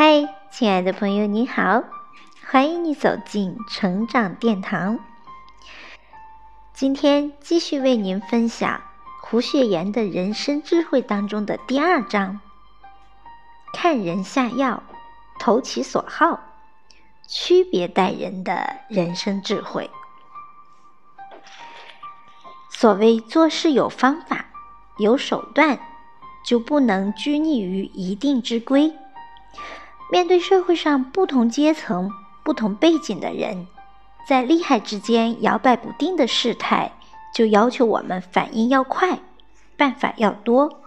嗨，亲爱的朋友，你好，欢迎你走进成长殿堂。今天继续为您分享胡雪岩的人生智慧当中的第二章：看人下药，投其所好，区别待人的人生智慧。所谓做事有方法、有手段，就不能拘泥于一定之规。面对社会上不同阶层、不同背景的人，在利害之间摇摆不定的事态，就要求我们反应要快，办法要多，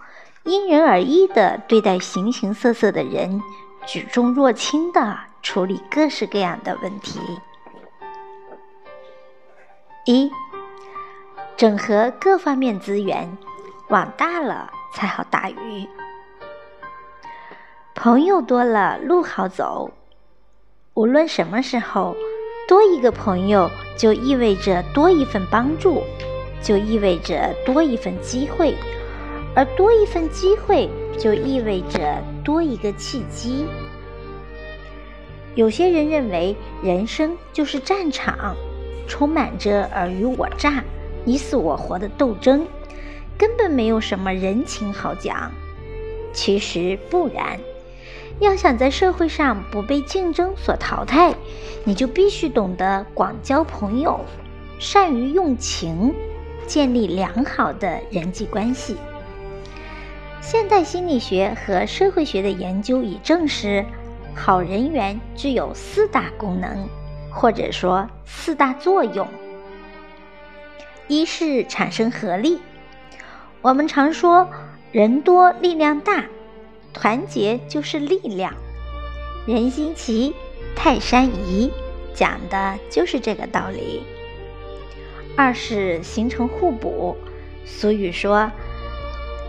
因人而异的对待形形色色的人，举重若轻的处理各式各样的问题。一，整合各方面资源，往大了才好打鱼。朋友多了，路好走。无论什么时候，多一个朋友就意味着多一份帮助，就意味着多一份机会，而多一份机会就意味着多一个契机。有些人认为人生就是战场，充满着尔虞我诈、你死我活的斗争，根本没有什么人情好讲。其实不然。要想在社会上不被竞争所淘汰，你就必须懂得广交朋友，善于用情，建立良好的人际关系。现代心理学和社会学的研究已证实，好人缘具有四大功能，或者说四大作用。一是产生合力，我们常说人多力量大。团结就是力量，人心齐，泰山移，讲的就是这个道理。二是形成互补，俗语说：“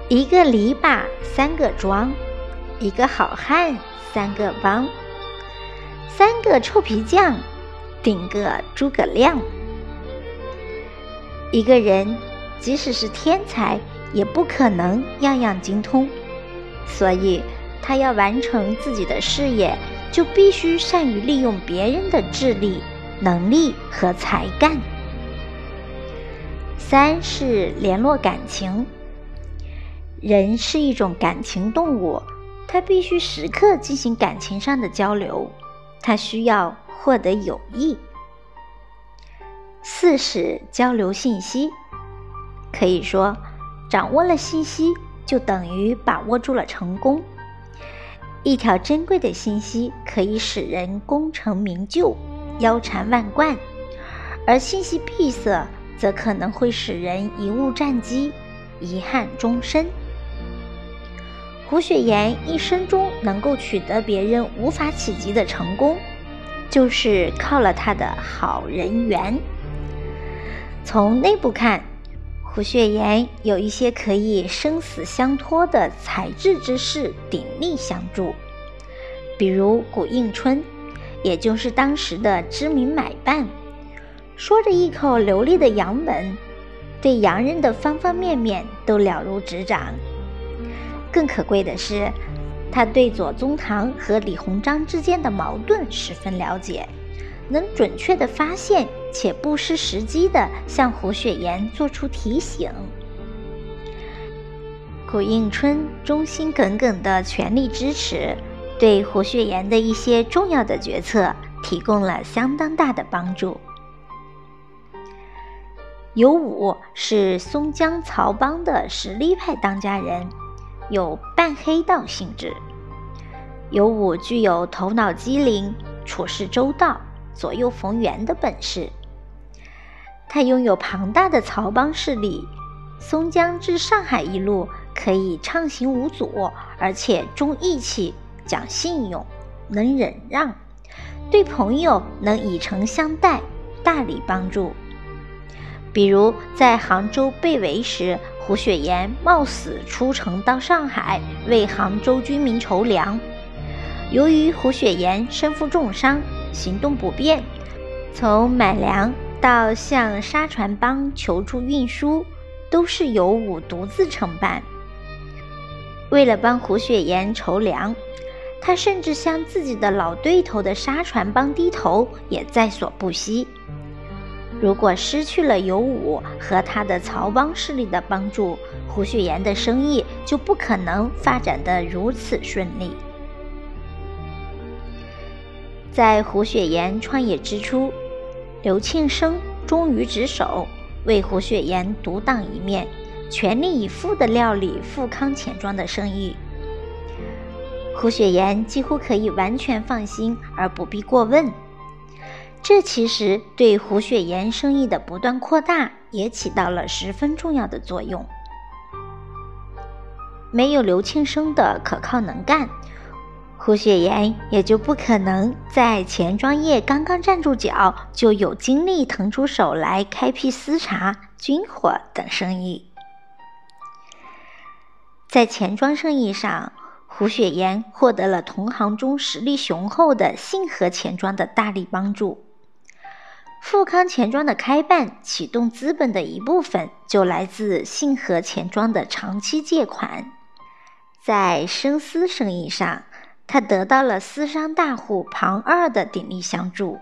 一个篱笆三个桩，一个好汉三个帮，三个臭皮匠顶个诸葛亮。”一个人即使是天才，也不可能样样精通。所以，他要完成自己的事业，就必须善于利用别人的智力、能力和才干。三是联络感情，人是一种感情动物，他必须时刻进行感情上的交流，他需要获得友谊。四是交流信息，可以说，掌握了信息。就等于把握住了成功。一条珍贵的信息可以使人功成名就、腰缠万贯，而信息闭塞则可能会使人贻误战机、遗憾终身。胡雪岩一生中能够取得别人无法企及的成功，就是靠了他的好人缘。从内部看。胡雪岩有一些可以生死相托的才智之士鼎力相助，比如古应春，也就是当时的知名买办，说着一口流利的洋文，对洋人的方方面面都了如指掌。更可贵的是，他对左宗棠和李鸿章之间的矛盾十分了解，能准确地发现。且不失时机地向胡雪岩做出提醒。古应春忠心耿耿的全力支持，对胡雪岩的一些重要的决策提供了相当大的帮助。尤武是松江曹帮的实力派当家人，有半黑道性质。尤武具有头脑机灵、处事周到、左右逢源的本事。他拥有庞大的漕帮势力，松江至上海一路可以畅行无阻，而且重义气、讲信用、能忍让，对朋友能以诚相待、大力帮助。比如在杭州被围时，胡雪岩冒死出城到上海为杭州居民筹粮。由于胡雪岩身负重伤，行动不便，从买粮。到向沙船帮求助运输，都是由武独自承办。为了帮胡雪岩筹粮，他甚至向自己的老对头的沙船帮低头也在所不惜。如果失去了尤武和他的曹帮势力的帮助，胡雪岩的生意就不可能发展得如此顺利。在胡雪岩创业之初，刘庆生忠于职守，为胡雪岩独当一面，全力以赴地料理富康钱庄的生意。胡雪岩几乎可以完全放心，而不必过问。这其实对胡雪岩生意的不断扩大也起到了十分重要的作用。没有刘庆生的可靠能干，胡雪岩也就不可能在钱庄业刚刚站住脚，就有精力腾出手来开辟私茶、军火等生意。在钱庄生意上，胡雪岩获得了同行中实力雄厚的信和钱庄的大力帮助。富康钱庄的开办启动资本的一部分就来自信和钱庄的长期借款，在生丝生意上，他得到了丝商大户庞二的鼎力相助。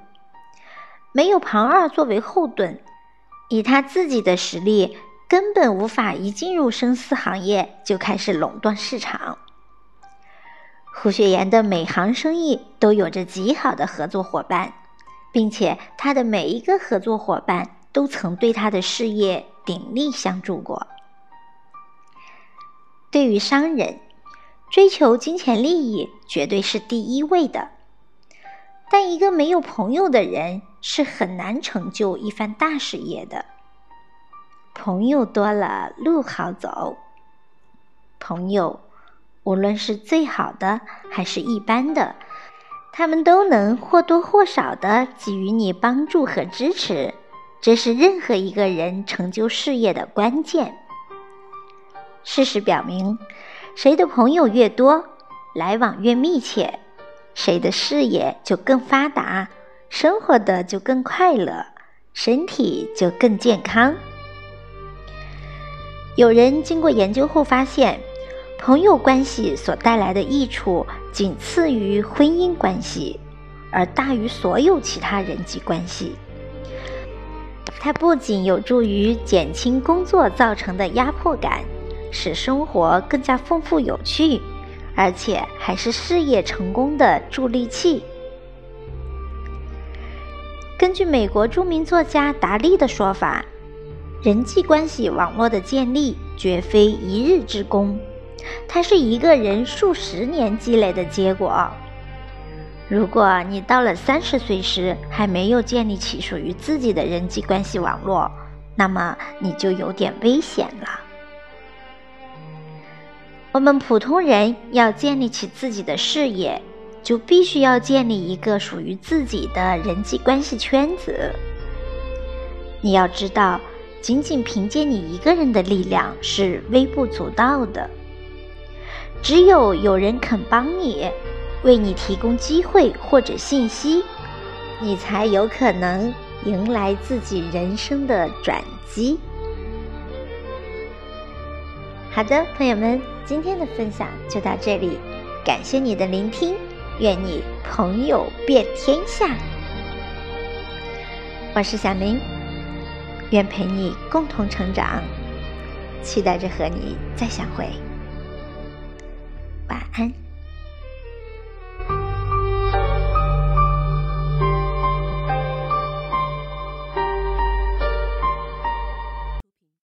没有庞二作为后盾，以他自己的实力，根本无法一进入生丝行业就开始垄断市场。胡雪岩的每行生意都有着极好的合作伙伴。并且他的每一个合作伙伴都曾对他的事业鼎力相助过。对于商人，追求金钱利益绝对是第一位的。但一个没有朋友的人是很难成就一番大事业的。朋友多了，路好走。朋友，无论是最好的还是一般的。他们都能或多或少的给予你帮助和支持，这是任何一个人成就事业的关键。事实表明，谁的朋友越多，来往越密切，谁的事业就更发达，生活的就更快乐，身体就更健康。有人经过研究后发现。朋友关系所带来的益处仅次于婚姻关系，而大于所有其他人际关系。它不仅有助于减轻工作造成的压迫感，使生活更加丰富有趣，而且还是事业成功的助力器。根据美国著名作家达利的说法，人际关系网络的建立绝非一日之功。它是一个人数十年积累的结果。如果你到了三十岁时还没有建立起属于自己的人际关系网络，那么你就有点危险了。我们普通人要建立起自己的事业，就必须要建立一个属于自己的人际关系圈子。你要知道，仅仅凭借你一个人的力量是微不足道的。只有有人肯帮你，为你提供机会或者信息，你才有可能迎来自己人生的转机。好的，朋友们，今天的分享就到这里，感谢你的聆听，愿你朋友遍天下。我是小明，愿陪你共同成长，期待着和你再相会。晚安。